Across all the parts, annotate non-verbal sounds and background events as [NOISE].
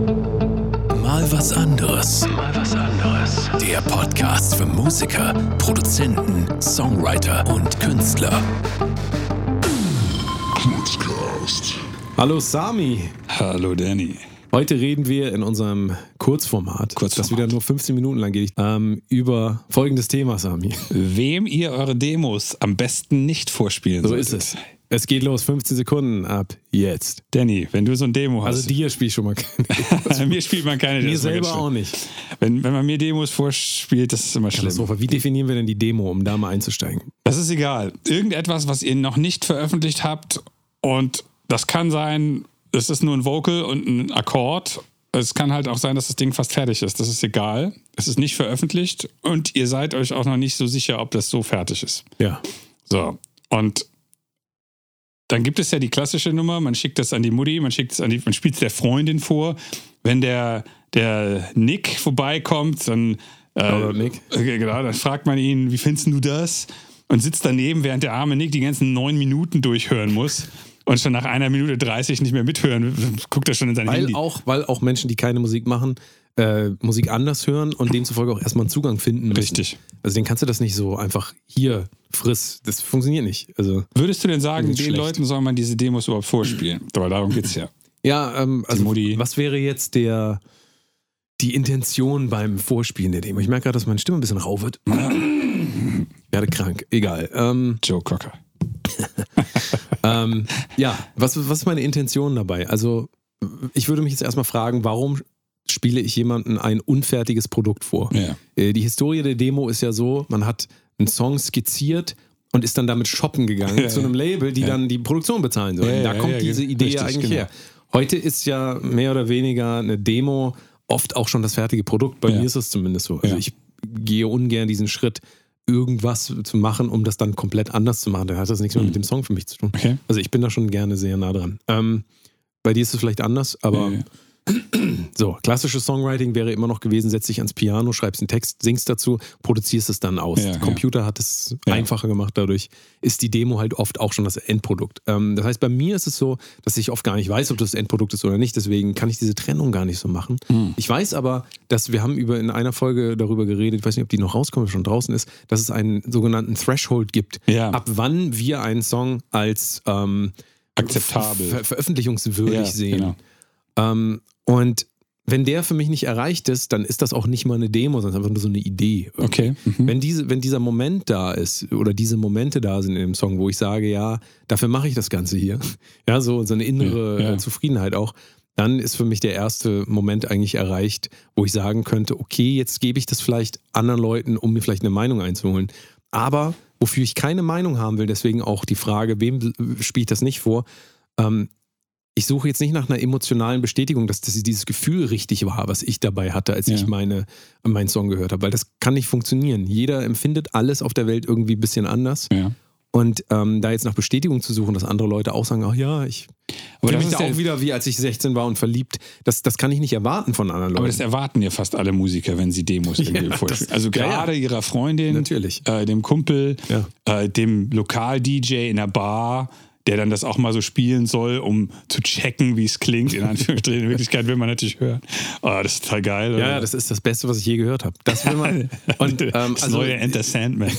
Mal was anderes. Mal was anderes. Der Podcast für Musiker, Produzenten, Songwriter und Künstler. Hallo Sami. Hallo Danny. Heute reden wir in unserem Kurzformat, Kurzformat. das wieder nur 15 Minuten lang geht, ähm, über folgendes Thema, Sami. Wem ihr eure Demos am besten nicht vorspielen So solltet. ist es. Es geht los, 15 Sekunden ab jetzt. Danny, wenn du so ein Demo Also hast. dir spiele ich schon mal keine. [LAUGHS] mir spielt man keine Mir ist immer selber auch nicht. Wenn, wenn man mir Demos vorspielt, das ist immer schlimm. Wie definieren wir denn die Demo, um da mal einzusteigen? Das ist egal. Irgendetwas, was ihr noch nicht veröffentlicht habt und das kann sein, es ist nur ein Vocal und ein Akkord. Es kann halt auch sein, dass das Ding fast fertig ist. Das ist egal. Es ist nicht veröffentlicht und ihr seid euch auch noch nicht so sicher, ob das so fertig ist. Ja. So, und dann gibt es ja die klassische Nummer, man schickt das an die Mutti, man schickt es an die, man spielt es der Freundin vor. Wenn der, der Nick vorbeikommt, dann, äh, Nick. genau, dann fragt man ihn, wie findest du das? Und sitzt daneben, während der arme Nick die ganzen neun Minuten durchhören muss und schon nach einer Minute 30 nicht mehr mithören, guckt er schon in sein Weil Handy. auch, weil auch Menschen, die keine Musik machen, äh, Musik anders hören und demzufolge auch erstmal einen Zugang finden müssen. Richtig. Also den kannst du das nicht so einfach hier friss. Das funktioniert nicht. Also Würdest du denn sagen, den schlecht. Leuten soll man diese Demos überhaupt vorspielen? Weil darum geht's ja. Ja, ähm, also was wäre jetzt der die Intention beim Vorspielen der Demo? Ich merke gerade, dass meine Stimme ein bisschen rau wird. Werde krank. Egal. Ähm, Joe Cocker. [LAUGHS] ähm, ja, was, was ist meine Intention dabei? Also, ich würde mich jetzt erstmal fragen, warum spiele ich jemandem ein unfertiges Produkt vor? Ja. Äh, Die Historie der Demo ist ja so, man hat einen Song skizziert und ist dann damit shoppen gegangen Ja, zu einem Label, die Ja. dann die Produktion bezahlen sollen. Da kommt diese Idee richtig, eigentlich genau. her. Heute ist ja mehr oder weniger eine Demo oft auch schon das fertige Produkt. Bei mir ist es zumindest so. Also ich gehe ungern diesen Schritt, irgendwas zu machen, um das dann komplett anders zu machen. Da hat das nichts mehr mit dem Song für mich zu tun. Okay. Also ich bin da schon gerne sehr nah dran. Ähm, bei dir ist es vielleicht anders, aber Ja, ja. So, klassisches Songwriting wäre immer noch gewesen, setz dich ans Piano, schreibst einen Text, singst dazu, produzierst es dann aus. Ja, Der ja. Computer hat es Ja. einfacher gemacht, dadurch ist die Demo halt oft auch schon das Endprodukt. Ähm, das heißt, bei mir ist es so, dass ich oft gar nicht weiß, ob das Endprodukt ist oder nicht, deswegen kann ich diese Trennung gar nicht so machen. Hm. Ich weiß aber, dass wir haben über in einer Folge darüber geredet, ich weiß nicht, ob die noch rauskommt, schon draußen ist, dass es einen sogenannten Threshold gibt, Ja. ab wann wir einen Song als ähm, Akzeptabel. ver veröffentlichungswürdig Ja, sehen. genau. Ähm, und wenn der für mich nicht erreicht ist, dann ist das auch nicht mal eine Demo, sondern einfach nur so eine Idee. Okay. Mhm. Wenn, diese, wenn dieser Moment da ist oder diese Momente da sind in dem Song, wo ich sage, ja, dafür mache ich das Ganze hier, [LAUGHS] ja, so, so eine innere Ja, ja. äh, Zufriedenheit auch, dann ist für mich der erste Moment eigentlich erreicht, wo ich sagen könnte, okay, jetzt gebe ich das vielleicht anderen Leuten, um mir vielleicht eine Meinung einzuholen. Aber wofür ich keine Meinung haben will, deswegen auch die Frage, wem spiele ich das nicht vor? Ähm, ich suche jetzt nicht nach einer emotionalen Bestätigung, dass das, dieses Gefühl richtig war, was ich dabei hatte, als Ja. ich meine, meinen Song gehört habe, weil das kann nicht funktionieren. Jeder empfindet alles auf der Welt irgendwie ein bisschen anders. Ja. Und ähm, da jetzt nach Bestätigung zu suchen, dass andere Leute auch sagen, ach ja, ich Aber mich da ja- auch wieder, wie als ich 16 war und verliebt, das, das kann ich nicht erwarten von anderen Aber das Leuten. erwarten ja fast alle Musiker, wenn sie Demos [LAUGHS] irgendwie Ja, vorspielen. das- Also ja, ja. gerade ihrer Freundin, Natürlich. Äh, dem Kumpel, Ja. äh, dem Lokal-DJ in der Bar, der dann das auch mal so spielen soll, um zu checken, wie es klingt. In Anführungsstrichen. In Wirklichkeit will man natürlich hören. Oh, das ist total geil. ja, ja, das ist das Beste, was ich je gehört habe. Das will man. [LAUGHS] Und, ähm, das also, neue Enter Sandman.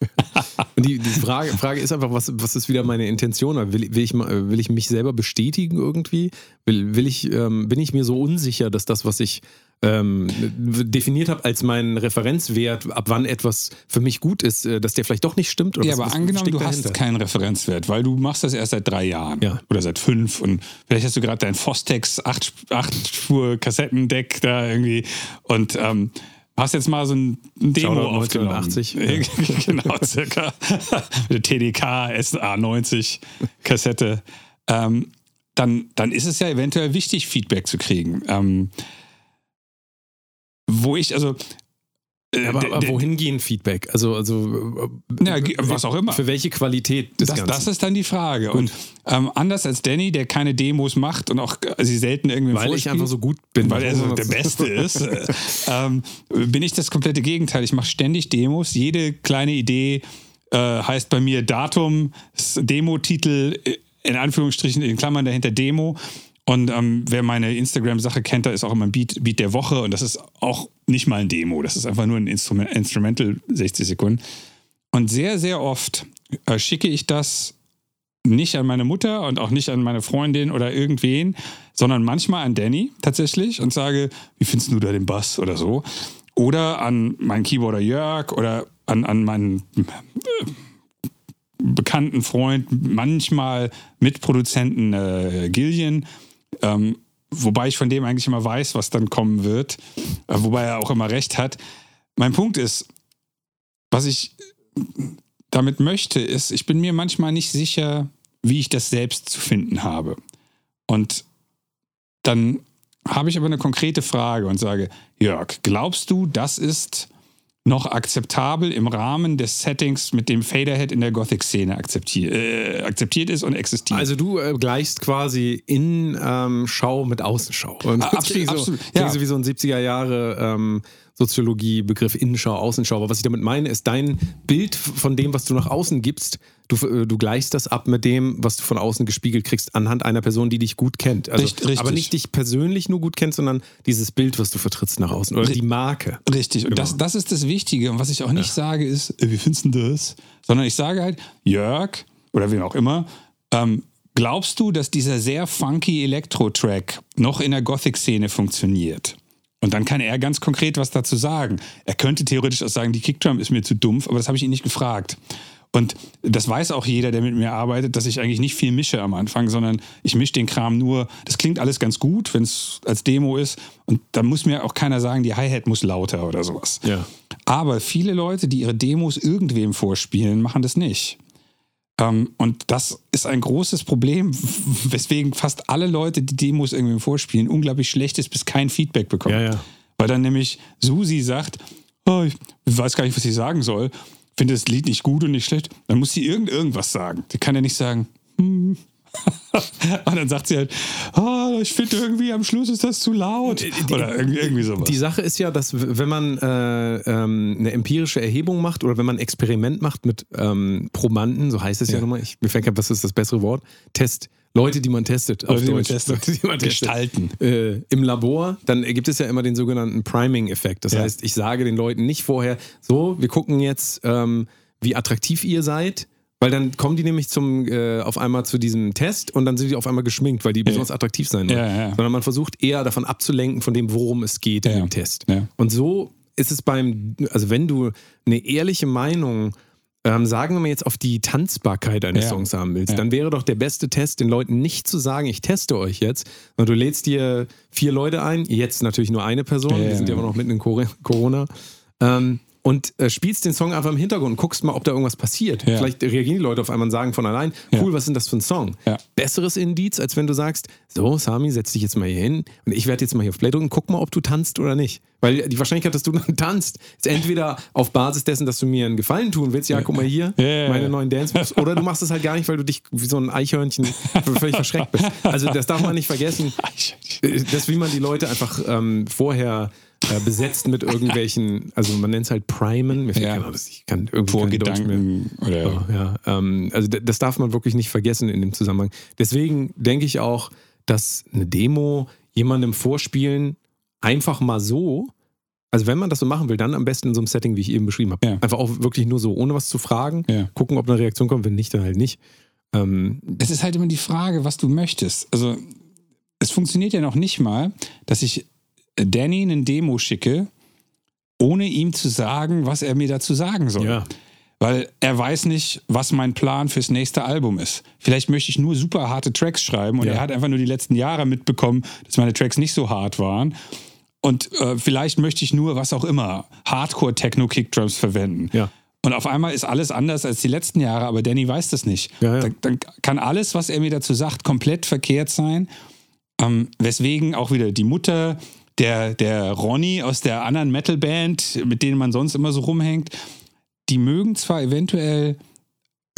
[LAUGHS] Und die, die Frage, Frage ist einfach, was, was ist wieder meine Intention? Will, will, ich, will ich mich selber bestätigen irgendwie? Will, will ich, ähm, bin ich mir so unsicher, dass das, was ich ähm, definiert habe als meinen Referenzwert, ab wann etwas für mich gut ist, äh, dass der vielleicht doch nicht stimmt? Oder Ja, was, aber was angenommen, steckt du dahinter? hast keinen Referenzwert, weil du machst das erst seit drei Jahren Ja. oder seit fünf und vielleicht hast du gerade dein Fostex 8-Spur-Kassettendeck da irgendwie und ähm, hast jetzt mal so ein Demo aufgenommen. 1980. [LAUGHS] genau, circa. [LAUGHS] Mit der TDK SA90 Kassette. Ähm, dann, dann ist es ja eventuell wichtig, Feedback zu kriegen. Ähm, wo ich, also. äh, Aber, der- aber der- wohin gehen Feedback? Also, also äh, Ja, was auch immer. Für welche Qualität des Das, Ganzen? das ist dann die Frage. Und ähm, anders als Danny, der keine Demos macht und auch äh, sie selten irgendwie weil ich einfach so gut bin. weil er so der [LAUGHS] Beste ist, äh, ähm, bin ich das komplette Gegenteil. Ich mache ständig Demos. Jede kleine Idee äh, heißt bei mir Datum, Demo-Titel, in Anführungsstrichen, in Klammern dahinter Demo. Und ähm, wer meine Instagram-Sache kennt, da ist auch immer ein Beat, Beat der Woche und das ist auch nicht mal ein Demo. Das ist einfach nur ein Instrument, Instrumental 60 Sekunden. Und sehr, sehr oft äh, schicke ich das nicht an meine Mutter und auch nicht an meine Freundin oder irgendwen, sondern manchmal an Danny tatsächlich und sage, wie findest du da den Bass oder so? Oder an meinen Keyboarder Jörg oder an, an meinen äh, bekannten Freund, manchmal Mitproduzenten äh, Gillian. Ähm, wobei ich von dem eigentlich immer weiß, was dann kommen wird, äh, wobei er auch immer recht hat. Mein Punkt ist, was ich damit möchte, ist, ich bin mir manchmal nicht sicher, wie ich das selbst zu finden habe. Und dann habe ich aber eine konkrete Frage und sage, Jörg, glaubst du, das ist noch akzeptabel im Rahmen des Settings, mit dem Faderhead in der Gothic-Szene akzeptiert, äh, akzeptiert ist und existiert. Also du äh, gleichst quasi Innenschau ähm, mit Außenschau. Und ah, absolut, so, absolut. Ja. so wie so ein 70er Jahre ähm, Soziologie-Begriff Innenschau, Außenschau. Aber was ich damit meine, ist dein Bild von dem, was du nach außen gibst, du, äh, du gleichst das ab mit dem, was du von außen gespiegelt kriegst, anhand einer Person, die dich gut kennt. Also, richtig, Aber nicht dich persönlich nur gut kennt, sondern dieses Bild, was du vertrittst nach außen oder die Marke. Richtig. Und genau. das, das ist das Wichtige. Und was ich auch nicht ja. sage, ist, äh, wie findest du das? Sondern ich sage halt, Jörg oder wem auch immer, ähm, glaubst du, dass dieser sehr funky Elektro-Track noch in der Gothic-Szene funktioniert? Und dann kann er ganz konkret was dazu sagen. Er könnte theoretisch auch sagen, die Kickdrum ist mir zu dumpf, aber das habe ich ihn nicht gefragt. Und das weiß auch jeder, der mit mir arbeitet, dass ich eigentlich nicht viel mische am Anfang, sondern ich mische den Kram nur. Das klingt alles ganz gut, wenn es als Demo ist. Und da muss mir auch keiner sagen, die Hi-Hat muss lauter oder sowas. Ja. Aber viele Leute, die ihre Demos irgendwem vorspielen, machen das nicht. Ähm, und das ist ein großes Problem, weswegen fast alle Leute, die Demos irgendwie vorspielen, unglaublich schlechtes bis kein Feedback bekommen. Ja, ja. Weil dann nämlich Susi sagt, oh, ich weiß gar nicht, was sie sagen soll, finde das Lied nicht gut und nicht schlecht, dann muss sie irgend irgendwas sagen. Die kann ja nicht sagen, hm, [LAUGHS] und dann sagt sie halt, oh, ich finde irgendwie am Schluss ist das zu laut. Oder irgendwie sowas. Die Sache ist ja, dass wenn man äh, ähm, eine empirische Erhebung macht oder wenn man ein Experiment macht mit ähm, Probanden, so heißt es ja, ja nochmal, ich, mir fällt gerade, was ist das bessere Wort? Test. Leute, die man testet, Leute, auf Deutsch. Die testet. Leute, die man Gestalten. Äh, Im Labor, dann gibt es ja immer den sogenannten Priming-Effekt. Das ja. heißt, ich sage den Leuten nicht vorher, so, wir gucken jetzt, ähm, wie attraktiv ihr seid weil dann kommen die nämlich zum äh, auf einmal zu diesem Test und dann sind die auf einmal geschminkt, weil die besonders attraktiv sein wollen. Ja, ja. Sondern man versucht eher davon abzulenken, von dem, worum es geht ja, dem Test. Und so ist es beim, also wenn du eine ehrliche Meinung ähm, sagen wir mal jetzt auf die Tanzbarkeit eines Songs haben willst, dann wäre doch der beste Test, den Leuten nicht zu sagen, ich teste euch jetzt, sondern du lädst dir vier Leute ein, jetzt natürlich nur eine Person, wir sind ja aber noch mitten in Corona. Ähm, und äh, spielst den Song einfach im Hintergrund und guckst mal, ob da irgendwas passiert. Ja. Vielleicht reagieren die Leute auf einmal und sagen von allein, cool, ja. was ist denn das für ein Song? Ja. Besseres Indiz, als wenn du sagst, so, Sami, setz dich jetzt mal hier hin und ich werde jetzt mal hier auf Play drücken, guck mal, ob du tanzt oder nicht. Weil die Wahrscheinlichkeit, dass du [LAUGHS] dann tanzt, ist entweder auf Basis dessen, dass du mir einen Gefallen tun willst, ja, guck mal hier, meine neuen Dance Moves, oder du machst es halt gar nicht, weil du dich wie so ein Eichhörnchen [LAUGHS] völlig verschreckt bist. Also das darf man nicht vergessen. [LAUGHS] Das, wie man die Leute einfach ähm, vorher äh, besetzt mit irgendwelchen, also man nennt es halt Primen. Mir fällt ja. genau, ich kann irgendwie Vorgedanken oder. Oh, ja, ähm, also das darf man wirklich nicht vergessen in dem Zusammenhang. Deswegen denke ich auch, dass eine Demo jemandem vorspielen einfach mal so, also wenn man das so machen will, dann am besten in so einem Setting, wie ich eben beschrieben habe. Ja. Einfach auch wirklich nur so, ohne was zu fragen, ja. gucken, ob eine Reaktion kommt, wenn nicht, dann halt nicht. Ähm, es ist halt immer die Frage, was du möchtest. Also es funktioniert ja noch nicht mal, dass ich Danny eine Demo schicke, ohne ihm zu sagen, was er mir dazu sagen soll. Ja. Weil er weiß nicht, was mein Plan fürs nächste Album ist. Vielleicht möchte ich nur super harte Tracks schreiben und Ja. er hat einfach nur die letzten Jahre mitbekommen, dass meine Tracks nicht so hart waren. Und äh, vielleicht möchte ich nur, was auch immer, Hardcore-Techno-Kickdrums verwenden. Ja. Und auf einmal ist alles anders als die letzten Jahre, aber Danny weiß das nicht. Ja. Dann, dann kann alles, was er mir dazu sagt, komplett verkehrt sein. Ähm, weswegen auch wieder die Mutter, der, der Ronny aus der anderen Metalband, mit denen man sonst immer so rumhängt, die mögen zwar eventuell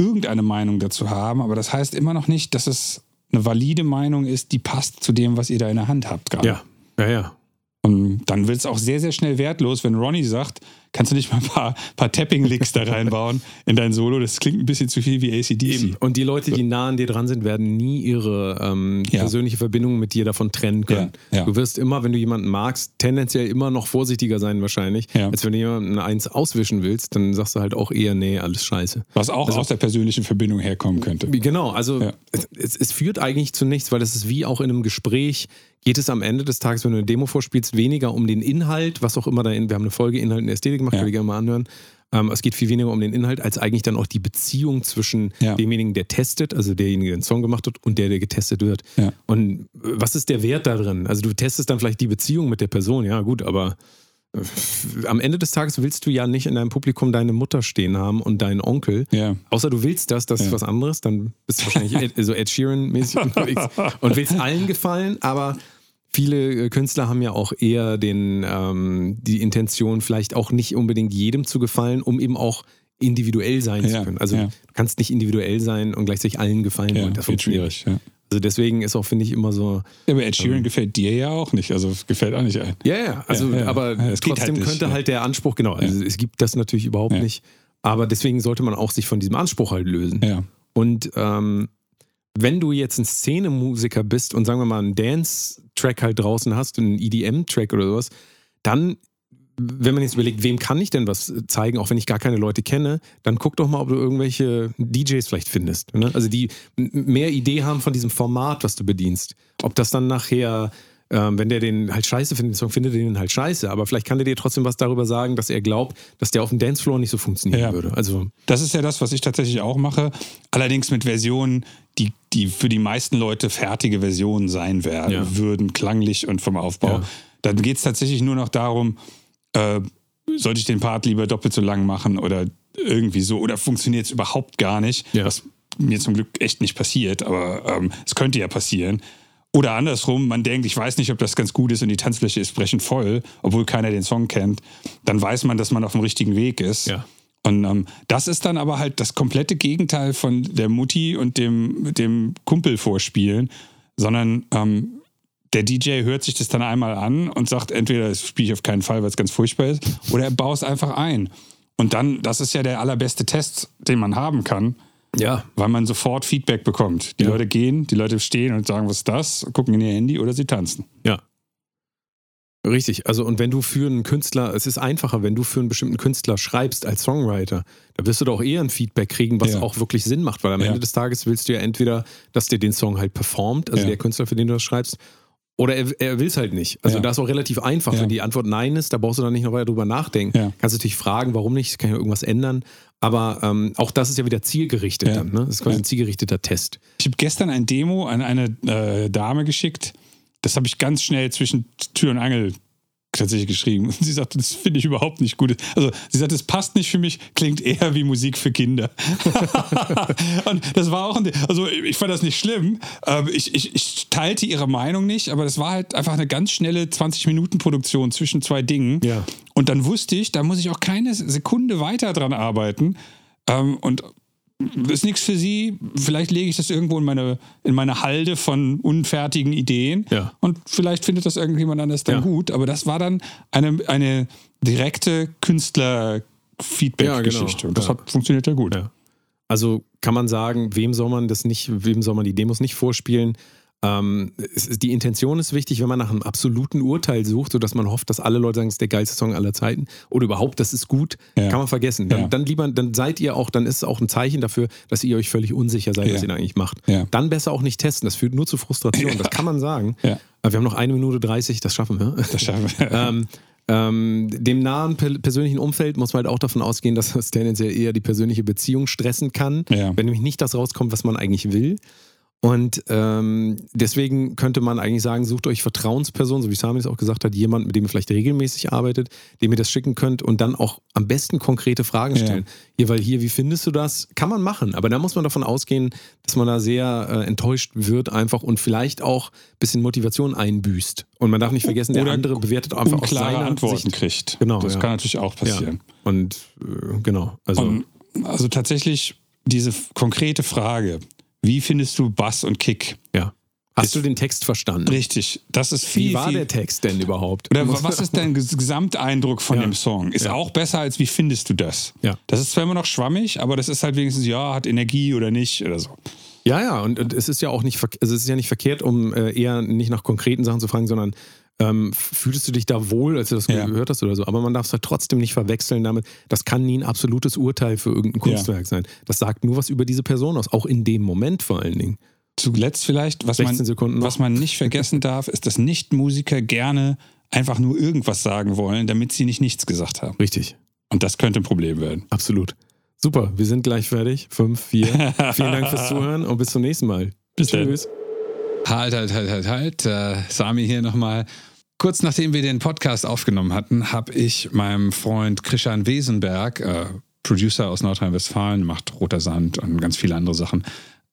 irgendeine Meinung dazu haben, aber das heißt immer noch nicht, dass es eine valide Meinung ist, die passt zu dem, was ihr da in der Hand habt gerade. ja, ja, ja. Und dann wird es auch sehr, sehr schnell wertlos, wenn Ronny sagt, kannst du nicht mal ein paar, paar Tapping-Licks da reinbauen in dein Solo? Das klingt ein bisschen zu viel wie ACDC. Und die Leute, die nah an dir dran sind, werden nie ihre ähm, Ja. persönliche Verbindung mit dir davon trennen können. Ja, ja. Du wirst immer, wenn du jemanden magst, tendenziell immer noch vorsichtiger sein wahrscheinlich, als wenn du jemanden eins auswischen willst, dann sagst du halt auch eher, nee, alles scheiße. Was auch aus der persönlichen Verbindung herkommen könnte. Genau, also es, es, es führt eigentlich zu nichts, weil es ist wie auch in einem Gespräch, geht es am Ende des Tages, wenn du eine Demo vorspielst, weniger um den Inhalt, was auch immer da in, wir haben eine Folge Inhalt und Ästhetik gemacht, Ja. könnt ihr gerne mal anhören. Ähm, es geht viel weniger um den Inhalt, als eigentlich dann auch die Beziehung zwischen Ja. demjenigen, der testet, also derjenige, der den Song gemacht hat, und der, der getestet wird. Ja. Und äh, was ist der Wert da drin? Also du testest dann vielleicht die Beziehung mit der Person, ja gut, aber äh, am Ende des Tages willst du ja nicht in deinem Publikum deine Mutter stehen haben und deinen Onkel. Ja. Außer du willst das, das ist Ja. was anderes, dann bist du wahrscheinlich [LAUGHS] Ed, so Ed Sheeran-mäßig [LAUGHS] unterwegs und willst allen gefallen, aber viele äh, Künstler haben ja auch eher den, ähm, die Intention, vielleicht auch nicht unbedingt jedem zu gefallen, um eben auch individuell sein Ja, zu können. Also ja. du kannst nicht individuell sein und gleichzeitig allen gefallen Ja, wollen. Das funktioniert schwierig. Ja. Also deswegen ist auch, finde ich, immer so, Ja, aber Ed Sheeran gefällt dir ja auch nicht. Also gefällt auch nicht ein. ja, ja, also, aber geht trotzdem halt nicht, könnte halt der Anspruch, genau, also es gibt das natürlich überhaupt nicht, aber deswegen sollte man auch sich von diesem Anspruch halt lösen. Ja. Und ähm, wenn du jetzt ein Szenemusiker bist und sagen wir mal einen Dance-Track halt draußen hast, einen EDM-Track oder sowas, dann, wenn man jetzt überlegt, wem kann ich denn was zeigen, auch wenn ich gar keine Leute kenne, dann guck doch mal, ob du irgendwelche DJs vielleicht findest. Ne? Also die mehr Idee haben von diesem Format, was du bedienst. Ob das dann nachher ähm, wenn der den halt scheiße findet, den Song findet er den halt scheiße, aber vielleicht kann der dir trotzdem was darüber sagen, dass er glaubt, dass der auf dem Dancefloor nicht so funktionieren Ja. würde. Also Das ist ja das, was ich tatsächlich auch mache. Allerdings mit Versionen, die, die für die meisten Leute fertige Versionen sein werden, Ja. würden, klanglich und vom Aufbau. Ja. Dann geht es tatsächlich nur noch darum, äh, sollte ich den Part lieber doppelt so lang machen oder irgendwie so, oder funktioniert es überhaupt gar nicht, was mir zum Glück echt nicht passiert, aber ähm, es könnte ja passieren. Oder andersrum, man denkt, ich weiß nicht, ob das ganz gut ist und die Tanzfläche ist brechend voll, obwohl keiner den Song kennt. Dann weiß man, dass man auf dem richtigen Weg ist. Ja. Und ähm, das ist dann aber halt das komplette Gegenteil von der Mutti und dem, dem Kumpel vorspielen, sondern ähm, der DJ hört sich das dann einmal an und sagt, entweder das spiele ich auf keinen Fall, weil es ganz furchtbar ist, oder er baut es einfach ein. Und dann, das ist ja der allerbeste Test, den man haben kann, ja, weil man sofort Feedback bekommt. Die Ja. Leute gehen, die Leute stehen und sagen, was ist das, gucken in ihr Handy oder sie tanzen. Ja. Richtig. Also, und wenn du für einen Künstler, es ist einfacher, wenn du für einen bestimmten Künstler schreibst als Songwriter, da wirst du doch eher ein Feedback kriegen, was Ja. auch wirklich Sinn macht, weil am Ja. Ende des Tages willst du ja entweder, dass der den Song halt performt, also Ja. der Künstler, für den du das schreibst, oder er, er will es halt nicht. Also Ja. da ist auch relativ einfach. Ja. Wenn die Antwort Nein ist, da brauchst du dann nicht noch weiter drüber nachdenken. Ja. Kannst du natürlich fragen, warum nicht, kann ja irgendwas ändern. Aber ähm, auch das ist ja wieder zielgerichtet Ja. dann. Ne? Das ist quasi ein zielgerichteter Test. Ich habe gestern ein Demo an eine äh, Dame geschickt. Das habe ich ganz schnell zwischen Tür und Angel tatsächlich geschrieben. Und [LAUGHS] sie sagte, das finde ich überhaupt nicht gut. Also sie sagte, es passt nicht für mich, klingt eher wie Musik für Kinder. [LAUGHS] und das war auch, ein, also ich fand das nicht schlimm. Ähm, Ich, ich, ich teilte ihre Meinung nicht, aber das war halt einfach eine ganz schnelle 20-Minuten-Produktion zwischen zwei Dingen. Ja. Und dann wusste ich, da muss ich auch keine Sekunde weiter dran arbeiten. Ähm, und ist nichts für sie. Vielleicht lege ich das irgendwo in meine, in meine Halde von unfertigen Ideen. Ja. Und vielleicht findet das irgendjemand anders dann Ja. gut. Aber das war dann eine, eine direkte Künstler-Feedback-Geschichte. Genau. Und das hat, funktioniert ja gut. Also kann man sagen, wem soll man das nicht, wem soll man die Demos nicht vorspielen? Ähm, es die Intention ist wichtig, wenn man nach einem absoluten Urteil sucht, sodass man hofft, dass alle Leute sagen, es ist der geilste Song aller Zeiten oder überhaupt, das ist gut, Ja. kann man vergessen. Dann, Ja. dann lieber, dann seid ihr auch, dann ist es auch ein Zeichen dafür, dass ihr euch völlig unsicher seid, was ihr da eigentlich macht. Dann besser auch nicht testen, das führt nur zu Frustration, das kann man sagen. Wir haben noch eine Minute 30, das schaffen wir. Das schaffen wir. [LAUGHS] Ähm, ähm, dem nahen per persönlichen Umfeld muss man halt auch davon ausgehen, dass das tendenziell eher die persönliche Beziehung stressen kann, Ja. wenn nämlich nicht das rauskommt, was man eigentlich will. Und ähm, deswegen könnte man eigentlich sagen, sucht euch Vertrauenspersonen, so wie Sami es auch gesagt hat, jemand, mit dem ihr vielleicht regelmäßig arbeitet, dem ihr das schicken könnt und dann auch am besten konkrete Fragen Ja. stellen. Hier, weil hier, wie findest du das? Kann man machen, aber da muss man davon ausgehen, dass man da sehr äh, enttäuscht wird einfach und vielleicht auch ein bisschen Motivation einbüßt. Und man darf nicht vergessen, der Oder andere bewertet einfach aus seiner Antworten Sicht. kriegt. Genau, Das ja. kann natürlich auch passieren. Ja. Und äh, genau, also Und also tatsächlich diese konkrete Frage, wie findest du Bass und Kick? ja. Hast du den Text verstanden? Richtig. Das ist viel. Wie war viel, der Text denn überhaupt? Oder was ist dein Ges- Gesamteindruck von Ja. dem Song? Ist Ja. auch besser als wie findest du das? Ja. Das ist zwar immer noch schwammig, aber das ist halt wenigstens, ja, hat Energie oder nicht oder so. Ja, ja, und, und es ist ja auch nicht, also es ist ja nicht verkehrt, um äh, eher nicht nach konkreten Sachen zu fragen, sondern ähm, fühltest du dich da wohl, als du das Ja. gehört hast oder so? Aber man darf es halt trotzdem nicht verwechseln damit. Das kann nie ein absolutes Urteil für irgendein Kunstwerk sein. Das sagt nur was über diese Person aus, auch in dem Moment vor allen Dingen. Zuletzt vielleicht, was 16 man, was man nicht vergessen [LAUGHS] darf, ist, dass Nichtmusiker gerne einfach nur irgendwas sagen wollen, damit sie nicht nichts gesagt haben. Richtig, Und das könnte ein Problem werden. absolut. Super, wir sind gleich fertig. Fünf, vier. [LAUGHS] Vielen Dank fürs Zuhören und bis zum nächsten Mal. Bis dann. Halt, halt, halt, halt, halt. Äh, Sami hier nochmal. Kurz nachdem wir den Podcast aufgenommen hatten, habe ich meinem Freund Christian Wesenberg, äh, Producer aus Nordrhein-Westfalen, macht Roter Sand und ganz viele andere Sachen,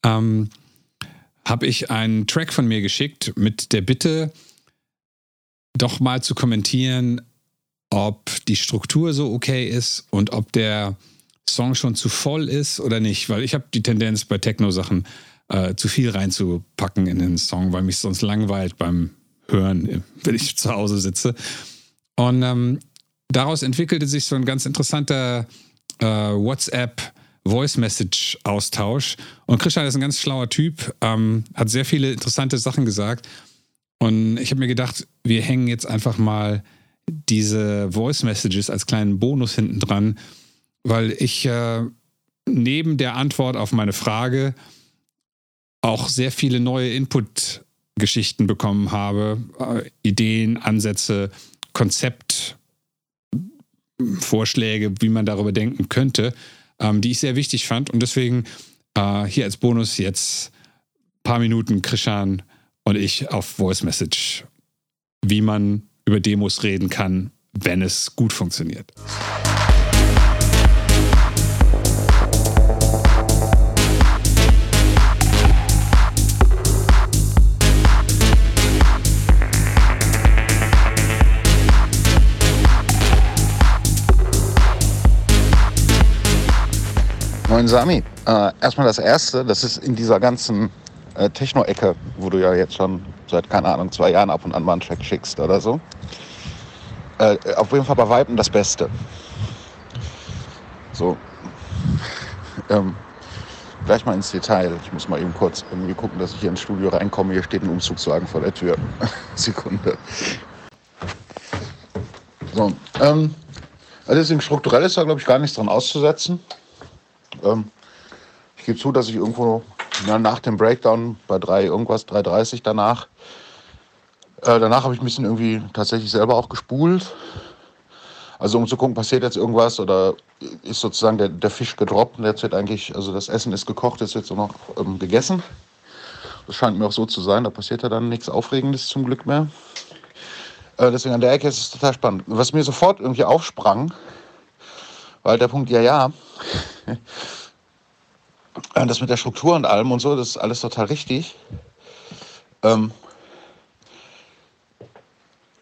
ähm, habe ich einen Track von mir geschickt mit der Bitte, doch mal zu kommentieren, ob die Struktur so okay ist und ob der Song schon zu voll ist oder nicht. Weil ich habe die Tendenz bei Techno-Sachen zu viel reinzupacken in den Song, weil mich sonst langweilt beim Hören, äh, wenn ich zu Hause sitze. Und ähm, daraus entwickelte sich so ein ganz interessanter äh, WhatsApp Voice Message Austausch. Und Christian ist ein ganz schlauer Typ, ähm, hat sehr viele interessante Sachen gesagt. Und ich habe mir gedacht, wir hängen jetzt einfach mal diese Voice Messages als kleinen Bonus hinten dran, weil ich äh, neben der Antwort auf meine Frage auch sehr viele neue Input-Geschichten bekommen habe, äh, Ideen, Ansätze, Konzeptvorschläge, wie man darüber denken könnte, ähm, die ich sehr wichtig fand. Und deswegen äh, hier als Bonus jetzt ein paar Minuten Krishan und ich auf Voice Message, wie man über Demos reden kann, wenn es gut funktioniert. Moin Sami. Äh, erstmal das Erste, das ist in dieser ganzen äh, Techno-Ecke, wo du ja jetzt schon seit, keine Ahnung, zwei Jahren ab und an mal einen Track schickst oder so. Äh, auf jeden Fall bei Weitem das Beste. So. [LAUGHS] Ähm, gleich mal ins Detail. Ich muss mal eben kurz irgendwie gucken, dass ich hier ins Studio reinkomme. Hier steht ein Umzugswagen vor der Tür. [LAUGHS] Sekunde. So. Ähm, also deswegen strukturell ist da, glaube ich, gar nichts dran auszusetzen. Ähm, ich gebe zu, dass ich irgendwo na, nach dem Breakdown bei 3 irgendwas, 3,30 danach, äh, danach habe ich ein bisschen irgendwie tatsächlich selber auch gespult. Also um zu gucken, passiert jetzt irgendwas oder ist sozusagen der, der Fisch gedroppt und jetzt wird eigentlich, also das Essen ist gekocht, jetzt wird so noch ähm, gegessen. Das scheint mir auch so zu sein, da passiert ja dann nichts Aufregendes zum Glück mehr. Äh, deswegen an der Ecke ist es total spannend. Was mir sofort irgendwie aufsprang, halt der Punkt, ja, ja, [LAUGHS] das mit der Struktur und allem und so, das ist alles total richtig. Ähm,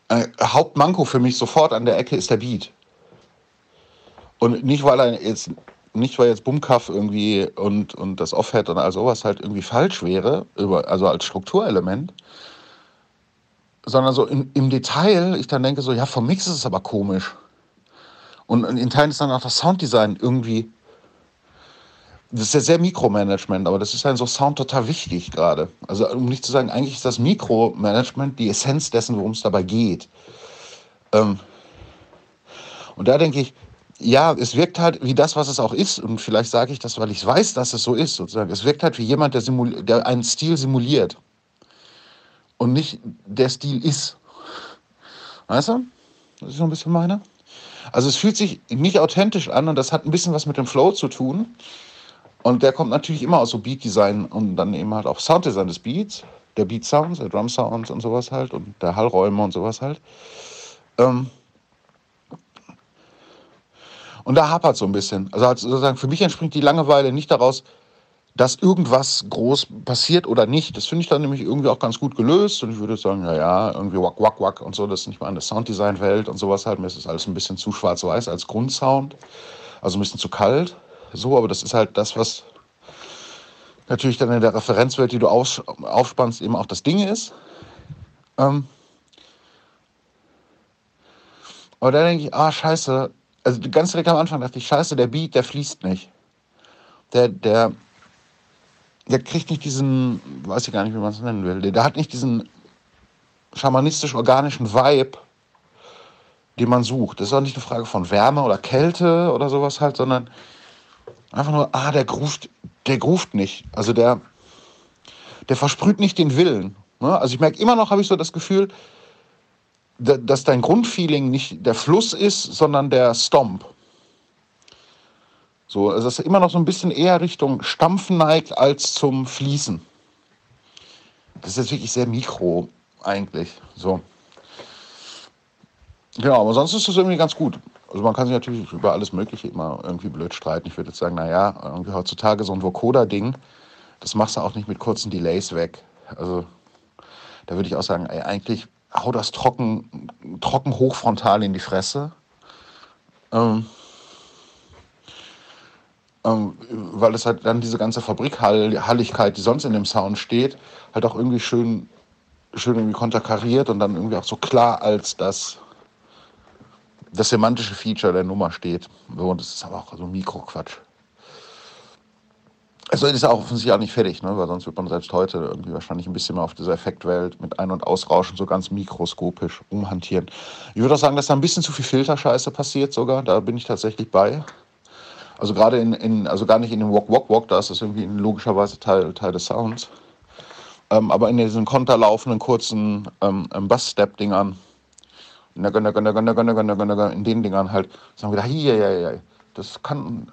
äh, Hauptmanko für mich sofort an der Ecke ist der Beat. Und nicht, weil er jetzt, nicht weil jetzt Bumkaff irgendwie und, und das Offhead und all sowas halt irgendwie falsch wäre, über, also als Strukturelement, sondern so im, im Detail, ich dann denke so, ja, vom Mix ist es aber komisch. Und in Teilen ist dann auch das Sounddesign irgendwie. Das ist ja sehr Mikromanagement, aber das ist halt so Sound total wichtig gerade. Also um nicht zu sagen, eigentlich ist das Mikromanagement die Essenz dessen, worum es dabei geht. Ähm und da denke ich, ja, es wirkt halt wie das, was es auch ist. Und vielleicht sage ich das, weil ich weiß, dass es so ist. Sozusagen. Es wirkt halt wie jemand, der, der einen Stil simuliert. Und nicht der Stil ist. Weißt du? Das ist so ein bisschen meine. Also es fühlt sich nicht authentisch an und das hat ein bisschen was mit dem Flow zu tun. Und der kommt natürlich immer aus so Beat-Design und dann eben halt auch Sounddesign des Beats, der Beat-Sounds, der Drum-Sounds und sowas halt und der Hallräume und sowas halt. Ähm und da hapert so ein bisschen. Also sozusagen für mich entspringt die Langeweile nicht daraus, dass irgendwas groß passiert oder nicht. Das finde ich dann nämlich irgendwie auch ganz gut gelöst. Und ich würde sagen, ja, ja, irgendwie wack, wack, wack und so. Das ist nicht mal eine Sounddesign-Welt und sowas halt. Mir ist das alles ein bisschen zu schwarz-weiß als Grundsound. Also ein bisschen zu kalt. So, aber das ist halt das, was natürlich dann in der Referenzwelt, die du aus, aufspannst, eben auch das Ding ist. Ähm, aber da denke ich, ah, scheiße. Also ganz direkt am Anfang dachte ich, scheiße, der Beat, der fließt nicht. Der, der, der kriegt nicht diesen, weiß ich gar nicht, wie man es nennen will, der, der hat nicht diesen schamanistisch-organischen Vibe, den man sucht. Das ist auch nicht eine Frage von Wärme oder Kälte oder sowas halt, sondern einfach nur, ah, der gruft, der gruft nicht. Also der, der versprüht nicht den Willen. Ne? Also ich merke immer noch, habe ich so das Gefühl, dass dein Grundfeeling nicht der Fluss ist, sondern der Stomp. So, also dass er immer noch so ein bisschen eher Richtung Stampfen neigt als zum Fließen. Das ist jetzt wirklich sehr mikro eigentlich. So. Ja, aber sonst ist das irgendwie ganz gut. Also man kann sich natürlich über alles Mögliche immer irgendwie blöd streiten. Ich würde jetzt sagen, naja, irgendwie heutzutage so ein Vocoder-Ding, das machst du auch nicht mit kurzen Delays weg. Also da würde ich auch sagen, ey, eigentlich hau das trocken, trocken hochfrontal in die Fresse. Ähm, ähm, weil es halt dann diese ganze Fabrikhalligkeit, die sonst in dem Sound steht, halt auch irgendwie schön, schön irgendwie konterkariert und dann irgendwie auch so klar als das, das semantische Feature der Nummer steht. Und das ist aber auch so Mikroquatsch. Also ist auch offensichtlich auch nicht fertig, ne? weil sonst wird man selbst heute irgendwie wahrscheinlich ein bisschen mehr auf dieser Effektwelt mit Ein- und Ausrauschen so ganz mikroskopisch umhantieren. Ich würde auch sagen, dass da ein bisschen zu viel Filterscheiße passiert sogar. Da bin ich tatsächlich bei. Also gerade in, in, also gar nicht in dem Walk Walk Walk, da ist das irgendwie logischerweise Teil, Teil des Sounds. Ähm, aber in diesen konterlaufenden kurzen ähm, Bass-Step-Dingern, in den Dingern halt, sagen da, hier, hier, hier, das kann,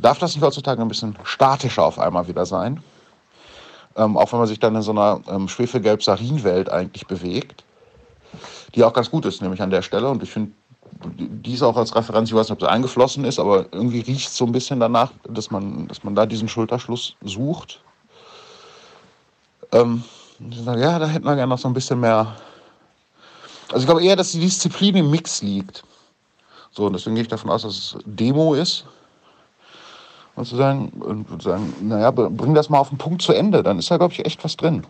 darf das nicht heutzutage ein bisschen statischer auf einmal wieder sein? Ähm, auch wenn man sich dann in so einer ähm, schwefelgelb-sarin-Welt eigentlich bewegt, die auch ganz gut ist, nämlich an der Stelle. Und ich finde, die ist auch als Referenz, ich weiß nicht, ob sie eingeflossen ist, aber irgendwie riecht es so ein bisschen danach, dass man, dass man da diesen Schulterschluss sucht. Ähm, ja, da hätten wir gerne noch so ein bisschen mehr. Also ich glaube eher, dass die Disziplin im Mix liegt. So, und deswegen gehe ich davon aus, dass es Demo ist. Und zu sagen, und sagen, naja, bring das mal auf den Punkt zu Ende, dann ist da, glaube ich, echt was drin.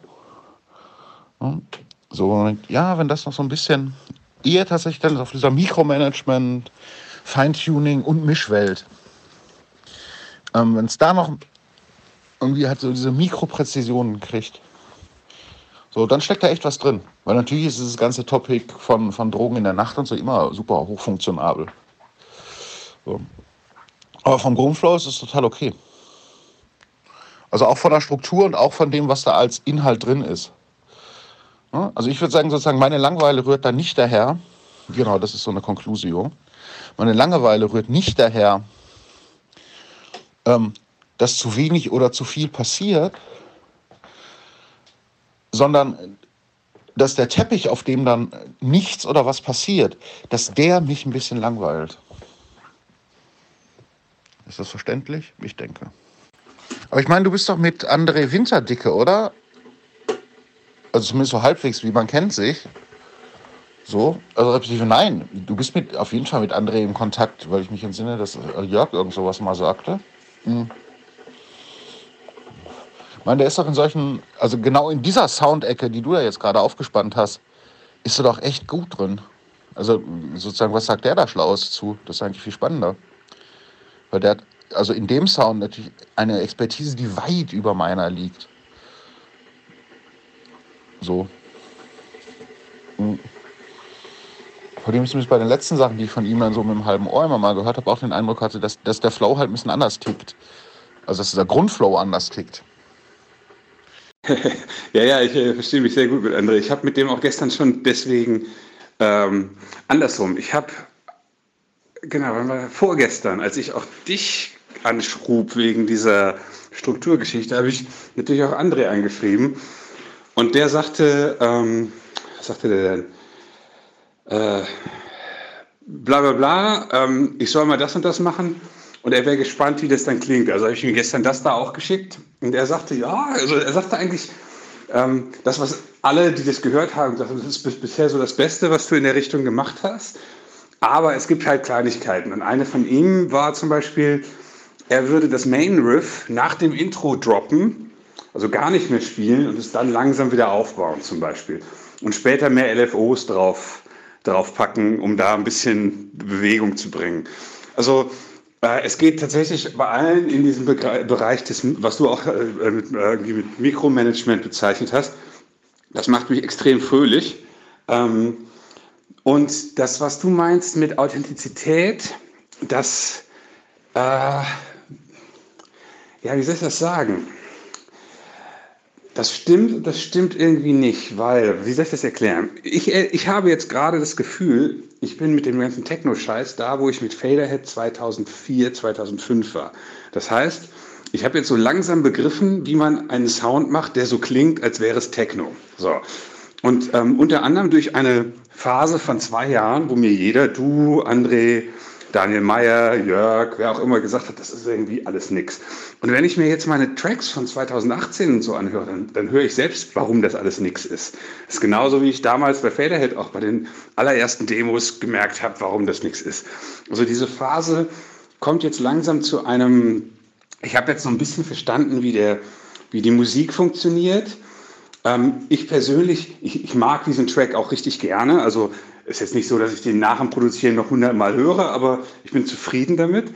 So, ja, wenn das noch so ein bisschen eher tatsächlich dann auf dieser Mikromanagement, Feintuning und Mischwelt. Ähm, wenn es da noch irgendwie halt so diese Mikropräzisionen kriegt, so, dann steckt da echt was drin. Weil natürlich ist dieses ganze Topic von, von Drogen in der Nacht und so immer super hochfunktionabel. So. Aber vom Grundflow ist es total okay. Also auch von der Struktur und auch von dem, was da als Inhalt drin ist. Also ich würde sagen, sozusagen, meine Langeweile rührt da nicht daher, genau, das ist so eine Conclusio, meine Langeweile rührt nicht daher, ähm, dass zu wenig oder zu viel passiert, sondern dass der Teppich, auf dem dann nichts oder was passiert, dass der mich ein bisschen langweilt. Ist das verständlich? Ich denke. Aber ich meine, du bist doch mit André Winterdicke, oder? Also zumindest so halbwegs, wie man kennt sich. So, also nein, du bist mit, auf jeden Fall mit André im Kontakt, weil ich mich entsinne, dass Jörg irgend sowas mal sagte. Hm. Meine, der ist doch in solchen, also genau in dieser Soundecke, die du da jetzt gerade aufgespannt hast, ist er doch echt gut drin. Also sozusagen, was sagt der da Schlaues zu? Das ist eigentlich viel spannender. Weil der hat also in dem Sound natürlich eine Expertise, die weit über meiner liegt. So. Vor dem ich zumindest bei den letzten Sachen, die ich von ihm dann so mit einem halben Ohr immer mal gehört habe, auch den Eindruck hatte, dass, dass der Flow halt ein bisschen anders tickt. Also dass der Grundflow anders tickt. [LAUGHS] ja, ja, ich äh, verstehe mich sehr gut mit André. Ich habe mit dem auch gestern schon deswegen ähm, andersrum. Ich habe, genau, vorgestern, als ich auch dich anschrub wegen dieser Strukturgeschichte, habe ich natürlich auch André angeschrieben. Und der sagte, ähm, was sagte der denn? Äh, bla bla bla, ähm, ich soll mal das und das machen. Und er wäre gespannt, wie das dann klingt. Also habe ich ihm gestern das da auch geschickt. Und er sagte, ja, also er sagte eigentlich, ähm, das, was alle, die das gehört haben, das ist bisher so das Beste, was du in der Richtung gemacht hast. Aber es gibt halt Kleinigkeiten. Und eine von ihm war zum Beispiel, er würde das Main Riff nach dem Intro droppen also gar nicht mehr spielen und es dann langsam wieder aufbauen zum Beispiel. Und später mehr LFOs drauf, drauf packen, um da ein bisschen Bewegung zu bringen. Also es geht tatsächlich bei allen in diesem Bereich, des, was du auch äh, mit, äh, mit Mikromanagement bezeichnet hast, das macht mich extrem fröhlich. Ähm, und das, was du meinst mit Authentizität, das, äh, ja, wie soll ich das sagen? Das stimmt, das stimmt irgendwie nicht, weil, wie soll ich das erklären? Ich, äh, ich habe jetzt gerade das Gefühl, ich bin mit dem ganzen Techno-Scheiß da, wo ich mit Faderhead 2004, 2005 war. Das heißt, ich habe jetzt so langsam begriffen, wie man einen Sound macht, der so klingt, als wäre es Techno. So. Und ähm, unter anderem durch eine Phase von zwei Jahren, wo mir jeder, du, André, Daniel Meyer, Jörg, wer auch immer gesagt hat, das ist irgendwie alles nix. Und wenn ich mir jetzt meine Tracks von 2018 und so anhöre, dann, dann höre ich selbst, warum das alles nix ist. Das ist genauso, wie ich damals bei Faderhead auch bei den allerersten Demos gemerkt habe, warum das nix ist. Also diese Phase kommt jetzt langsam zu einem, ich habe jetzt so ein bisschen verstanden, wie, der, wie die Musik funktioniert. Ähm, ich persönlich, ich, ich mag diesen Track auch richtig gerne. Also ist jetzt nicht so, dass ich den nach dem Produzieren noch hundertmal höre, aber ich bin zufrieden damit.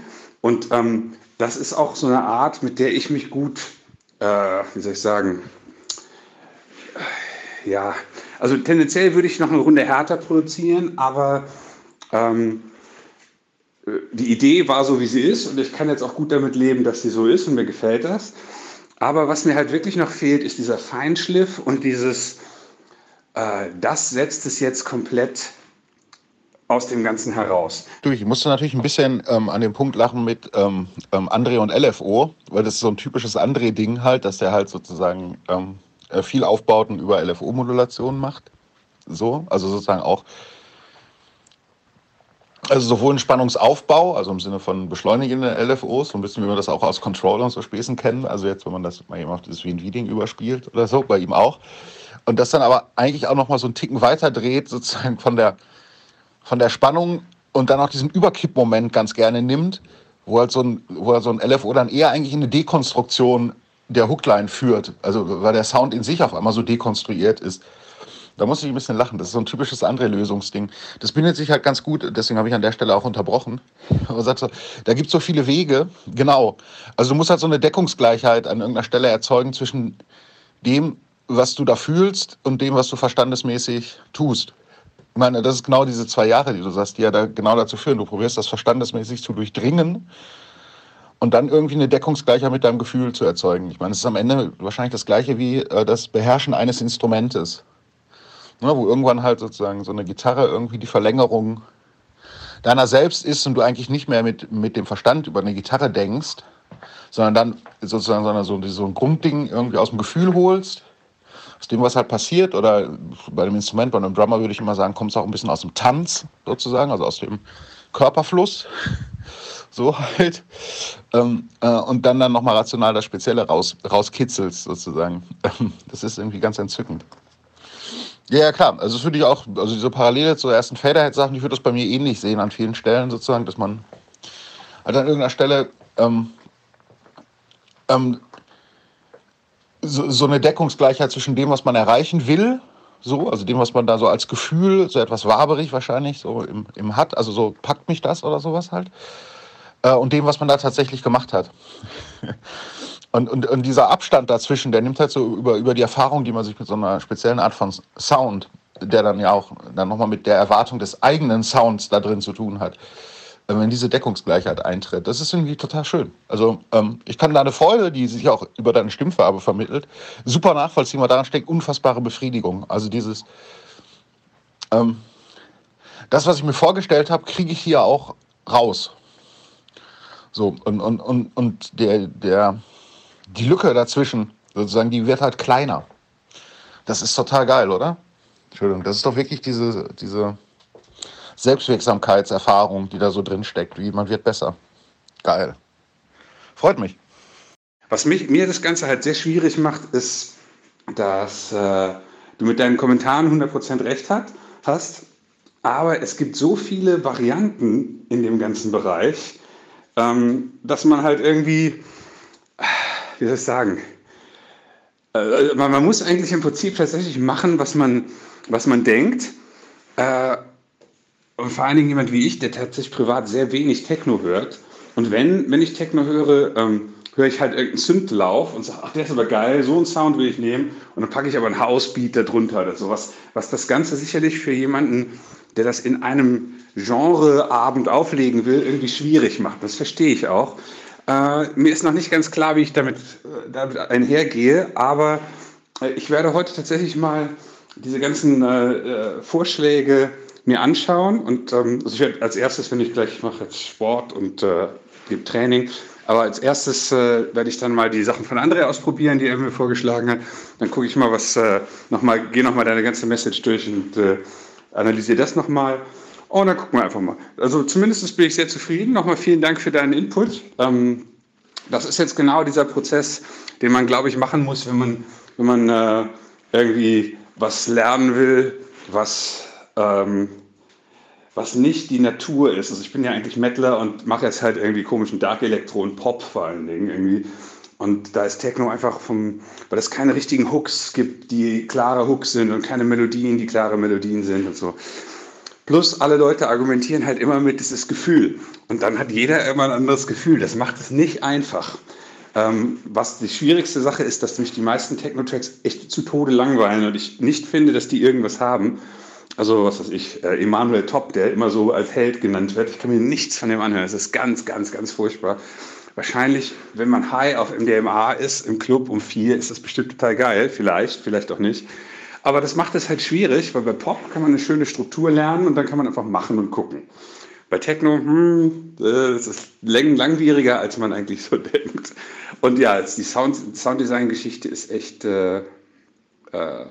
Und ähm, das ist auch so eine Art, mit der ich mich gut, äh, wie soll ich sagen, ja, also tendenziell würde ich noch eine Runde härter produzieren, aber ähm, die Idee war so, wie sie ist und ich kann jetzt auch gut damit leben, dass sie so ist und mir gefällt das. Aber was mir halt wirklich noch fehlt, ist dieser Feinschliff und dieses, äh, das setzt es jetzt komplett aus dem Ganzen heraus. Du, ich musste natürlich ein bisschen ähm, an dem Punkt lachen mit ähm, ähm André und LFO, weil das ist so ein typisches André-Ding halt, dass der halt sozusagen ähm, äh, viel Aufbauten über LFO-Modulation macht. So, also sozusagen auch, also sowohl ein Spannungsaufbau, also im Sinne von beschleunigenden LFOs, so ein bisschen wie man das auch aus Controller und so Späßen kennt, also jetzt, wenn man das mal eben auf das VNV-Ding überspielt oder so, bei ihm auch. Und das dann aber eigentlich auch nochmal so einen Ticken weiter dreht, sozusagen von der, von der Spannung und dann auch diesen Überkippmoment ganz gerne nimmt, wo halt so ein, wo halt so ein LFO dann eher eigentlich in eine Dekonstruktion der Hookline führt. Also weil der Sound in sich auf einmal so dekonstruiert ist. Da muss ich ein bisschen lachen. Das ist so ein typisches andere Lösungsding. Das bindet sich halt ganz gut, deswegen habe ich an der Stelle auch unterbrochen. [LAUGHS] Aber sagt so, da gibt es so viele Wege. Genau. Also du musst halt so eine Deckungsgleichheit an irgendeiner Stelle erzeugen zwischen dem, was du da fühlst und dem, was du verstandesmäßig tust. Meine, das ist genau diese zwei Jahre, die du sagst, die ja da genau dazu führen. Du probierst das verstandesmäßig zu durchdringen und dann irgendwie eine Deckungsgleichheit mit deinem Gefühl zu erzeugen. Ich meine, es ist am Ende wahrscheinlich das Gleiche wie äh, das Beherrschen eines Instrumentes. Ne, wo irgendwann halt sozusagen so eine Gitarre irgendwie die Verlängerung deiner selbst ist und du eigentlich nicht mehr mit, mit dem Verstand über eine Gitarre denkst, sondern dann sozusagen so, so ein Grundding irgendwie aus dem Gefühl holst aus dem, was halt passiert, oder bei dem Instrument, bei einem Drummer würde ich immer sagen, kommt es auch ein bisschen aus dem Tanz sozusagen, also aus dem Körperfluss. [LAUGHS] So halt. Ähm, äh, und dann dann nochmal rational das Spezielle raus, rauskitzelst sozusagen. [LAUGHS] das ist irgendwie ganz entzückend. Ja, ja, klar. Also das würde ich auch, also diese Parallele zur ersten Faderhead-Sachen, ich würde das bei mir ähnlich sehen an vielen Stellen sozusagen, dass man halt an irgendeiner Stelle ähm, ähm, so, so eine Deckungsgleichheit zwischen dem, was man erreichen will, so, also dem, was man da so als Gefühl, so etwas waberig wahrscheinlich, so im, im hat, also so packt mich das oder sowas halt, äh, und dem, was man da tatsächlich gemacht hat. [LAUGHS] und, und, und dieser Abstand dazwischen, der nimmt halt so über, über die Erfahrung, die man sich mit so einer speziellen Art von Sound, der dann ja auch dann nochmal mit der Erwartung des eigenen Sounds da drin zu tun hat, wenn diese Deckungsgleichheit eintritt. Das ist irgendwie total schön. Also ähm, ich kann deine Freude, die sich auch über deine Stimmfarbe vermittelt, super nachvollziehen, weil daran steckt unfassbare Befriedigung. Also dieses, ähm, das, was ich mir vorgestellt habe, kriege ich hier auch raus. So, und, und, und, und der, der, die Lücke dazwischen, sozusagen, die wird halt kleiner. Das ist total geil, oder? Entschuldigung, das ist doch wirklich diese, diese Selbstwirksamkeitserfahrung, die da so drin steckt, wie man wird besser. Geil. Freut mich. Was mich, mir das Ganze halt sehr schwierig macht, ist, dass äh, du mit deinen Kommentaren 100% recht hat, hast, aber es gibt so viele Varianten in dem ganzen Bereich, ähm, dass man halt irgendwie, wie soll ich sagen, äh, man, man, muss eigentlich im Prinzip tatsächlich machen, was man, was man denkt. Äh, und vor allen Dingen jemand wie ich, der tatsächlich privat sehr wenig Techno hört. Und wenn, wenn ich Techno höre, ähm, höre ich halt irgendeinen Synthelauf und sage, ach, der ist aber geil, so einen Sound will ich nehmen. Und dann packe ich aber einen Housebeat darunter oder sowas, was das Ganze sicherlich für jemanden, der das in einem Genreabend auflegen will, irgendwie schwierig macht. Das verstehe ich auch. Äh, mir ist noch nicht ganz klar, wie ich damit, äh, damit einhergehe, aber äh, ich werde heute tatsächlich mal diese ganzen äh, äh, Vorschläge mir anschauen und ähm, also ich werde als erstes, wenn ich gleich mache jetzt Sport und äh, gebe Training, aber als erstes äh, werde ich dann mal die Sachen von André ausprobieren, die er mir vorgeschlagen hat. Dann gucke ich mal, was äh, nochmal, gehe nochmal deine ganze Message durch und äh, analysiere das nochmal. Und dann gucken wir einfach mal. Also zumindest bin ich sehr zufrieden. Nochmal vielen Dank für deinen Input. Ähm, das ist jetzt genau dieser Prozess, den man, glaube ich, machen muss, wenn man, wenn man äh, irgendwie was lernen will, was ähm, was nicht die Natur ist. Also ich bin ja eigentlich Mettler und mache jetzt halt irgendwie komischen Dark Electro und Pop vor allen Dingen irgendwie. Und da ist Techno einfach vom, weil es keine richtigen Hooks gibt, die klare Hooks sind und keine Melodien, die klare Melodien sind und so. Plus alle Leute argumentieren halt immer mit dieses Gefühl. Und dann hat jeder immer ein anderes Gefühl. Das macht es nicht einfach. Ähm, was die schwierigste Sache ist, dass mich die meisten Techno-Tracks echt zu Tode langweilen und ich nicht finde, dass die irgendwas haben. Also, was weiß ich, äh, Emanuel Top, der immer so als Held genannt wird. Ich kann mir nichts von dem anhören. Es ist ganz, ganz, ganz furchtbar. Wahrscheinlich, wenn man high auf MDMA ist im Club um vier, ist das bestimmt total geil. Vielleicht, vielleicht auch nicht. Aber das macht es halt schwierig, weil bei Pop kann man eine schöne Struktur lernen und dann kann man einfach machen und gucken. Bei Techno, hm, das ist langwieriger, als man eigentlich so [LAUGHS] denkt. Und ja, die Sound, Sounddesign-Geschichte ist echt äh, äh,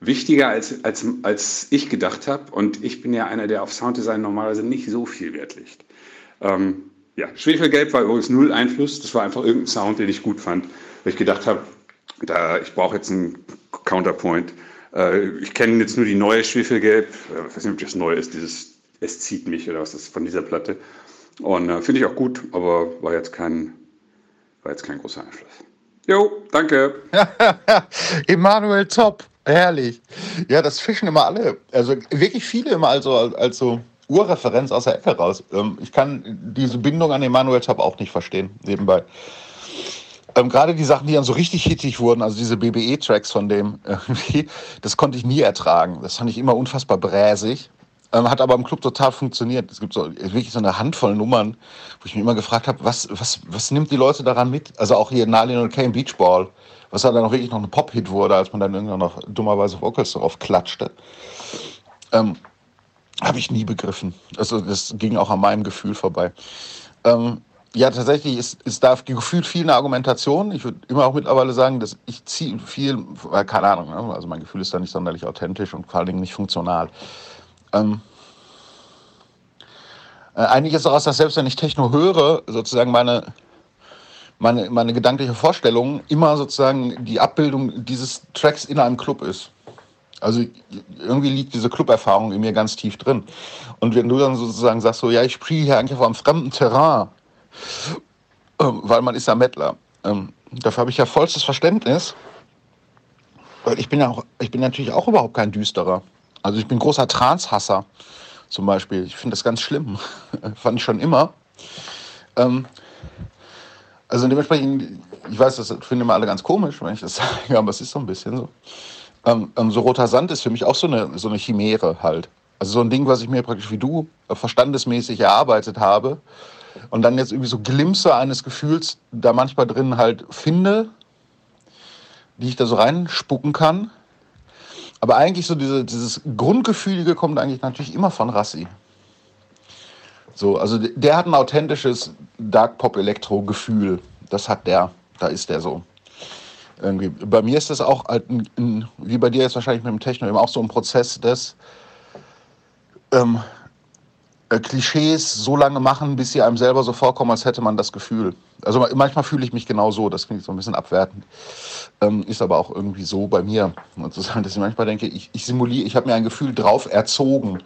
wichtiger, als, als, als ich gedacht habe. Und ich bin ja einer, der auf Sounddesign normalerweise nicht so viel Wert legt. Ähm, ja, Schwefelgelb war übrigens null Einfluss. Das war einfach irgendein Sound, den ich gut fand. Weil ich gedacht habe, ich brauche jetzt einen Counterpoint. Äh, ich kenne jetzt nur die neue Schwefelgelb. Äh, ich weiß nicht, ob das neu ist, dieses Es zieht mich oder was das ist von dieser Platte. Und äh, finde ich auch gut, aber war jetzt kein, war jetzt kein großer Einfluss. Jo, danke. [LAUGHS] Emanuel Top. Herrlich. Ja, das fischen immer alle, also wirklich viele immer also als so Urreferenz aus der Ecke raus. Ähm, ich kann diese Bindung an Emanuel Top auch nicht verstehen, nebenbei. Ähm, Gerade die Sachen, die dann so richtig hittig wurden, also diese BBE-Tracks von dem, irgendwie, das konnte ich nie ertragen. Das fand ich immer unfassbar bräsig. Ähm, hat aber im Club total funktioniert. Es gibt so wirklich so eine Handvoll Nummern, wo ich mich immer gefragt habe, was, was, was nimmt die Leute daran mit? Also auch hier Nalin und Kane Beachball was dann auch wirklich noch ein Pop-Hit wurde, als man dann irgendwann noch dummerweise Vocals darauf klatschte. Ähm, Habe ich nie begriffen. Also das ging auch an meinem Gefühl vorbei. Ähm, ja, tatsächlich ist, ist da gefühlt viel eine Argumentation. Ich würde immer auch mittlerweile sagen, dass ich ziehe viel, äh, keine Ahnung, ne? also mein Gefühl ist da nicht sonderlich authentisch und vor allen Dingen nicht funktional. Ähm, äh, eigentlich ist daraus, dass selbst wenn ich Techno höre, sozusagen meine, meine, meine gedankliche Vorstellung immer sozusagen die Abbildung dieses Tracks in einem Club ist. Also irgendwie liegt diese Club-Erfahrung in mir ganz tief drin. Und wenn du dann sozusagen sagst, so, ja, ich spiele hier eigentlich auf einem fremden Terrain, ähm, weil man ist ja Mettler. Ähm, dafür habe ich ja vollstes Verständnis. Ich bin ja auch, ich bin natürlich auch überhaupt kein Düsterer. Also ich bin großer Transhasser zum Beispiel. Ich finde das ganz schlimm. [LAUGHS] Fand ich schon immer. Ähm, also dementsprechend, ich weiß, das finden immer alle ganz komisch, wenn ich das [LAUGHS] sage, aber es ist so ein bisschen so. Ähm, ähm, so roter Sand ist für mich auch so eine, so eine Chimäre halt. Also so ein Ding, was ich mir praktisch wie du äh, verstandesmäßig erarbeitet habe und dann jetzt irgendwie so Glimpse eines Gefühls da manchmal drin halt finde, die ich da so reinspucken kann. Aber eigentlich so diese, dieses Grundgefühlige kommt eigentlich natürlich immer von Rassi. So, also der hat ein authentisches Dark Pop Elektro Gefühl. Das hat der. Da ist der so. Irgendwie. Bei mir ist das auch, ein, ein, wie bei dir jetzt wahrscheinlich mit dem Techno, eben auch so ein Prozess des ähm, äh, Klischees so lange machen, bis sie einem selber so vorkommen, als hätte man das Gefühl. Also manchmal fühle ich mich genau so, das klingt so ein bisschen abwertend. Ähm, ist aber auch irgendwie so bei mir. Sozusagen, dass ich manchmal denke, ich, ich simuliere, ich habe mir ein Gefühl drauf erzogen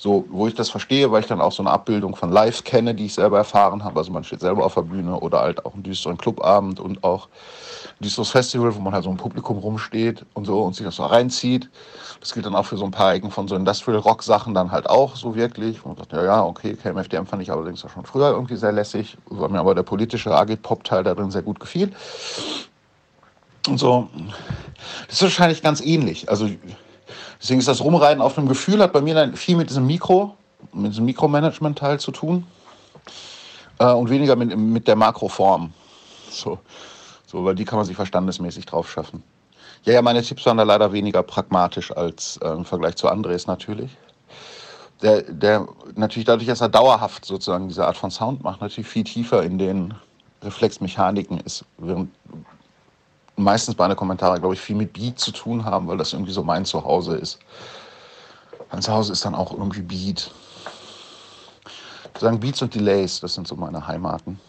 so, wo ich das verstehe, weil ich dann auch so eine Abbildung von live kenne, die ich selber erfahren habe. Also man steht selber auf der Bühne oder halt auch einen düsteren Clubabend und auch Distos Festival, wo man halt so im Publikum rumsteht und so und sich das so reinzieht. Das gilt dann auch für so ein paar Ecken von so Industrial-Rock-Sachen dann halt auch so wirklich. Und man sagt, ja, ja, okay, KMFDM fand ich allerdings auch schon früher irgendwie sehr lässig, weil mir aber der politische Agit-Pop-Teil da drin sehr gut gefiel. Und so, das ist wahrscheinlich ganz ähnlich. Also deswegen ist das Rumreiten auf einem Gefühl, hat bei mir dann viel mit diesem Mikro, mit diesem Mikromanagement-Teil zu tun äh, und weniger mit, mit der Makroform. So. so, weil die kann man sich verstandesmäßig drauf schaffen. Ja, ja, meine Tipps waren da leider weniger pragmatisch als äh, im Vergleich zu Andres natürlich. Der, der natürlich dadurch, dass er dauerhaft sozusagen diese Art von Sound macht, natürlich viel tiefer in den Reflexmechaniken ist, während meistens meine Kommentare, glaube ich, viel mit Beat zu tun haben, weil das irgendwie so mein Zuhause ist. Mein Zuhause ist dann auch irgendwie Beat. Ich sagen Beats und Delays, das sind so meine Heimaten.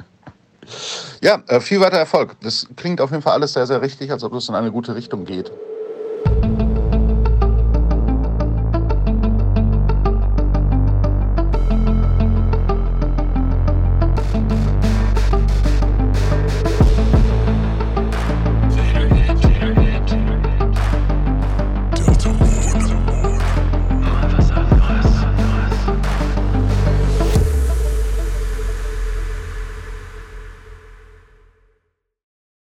[LAUGHS] ja, äh, viel weiter Erfolg. Das klingt auf jeden Fall alles sehr, sehr richtig, als ob es in eine gute Richtung geht.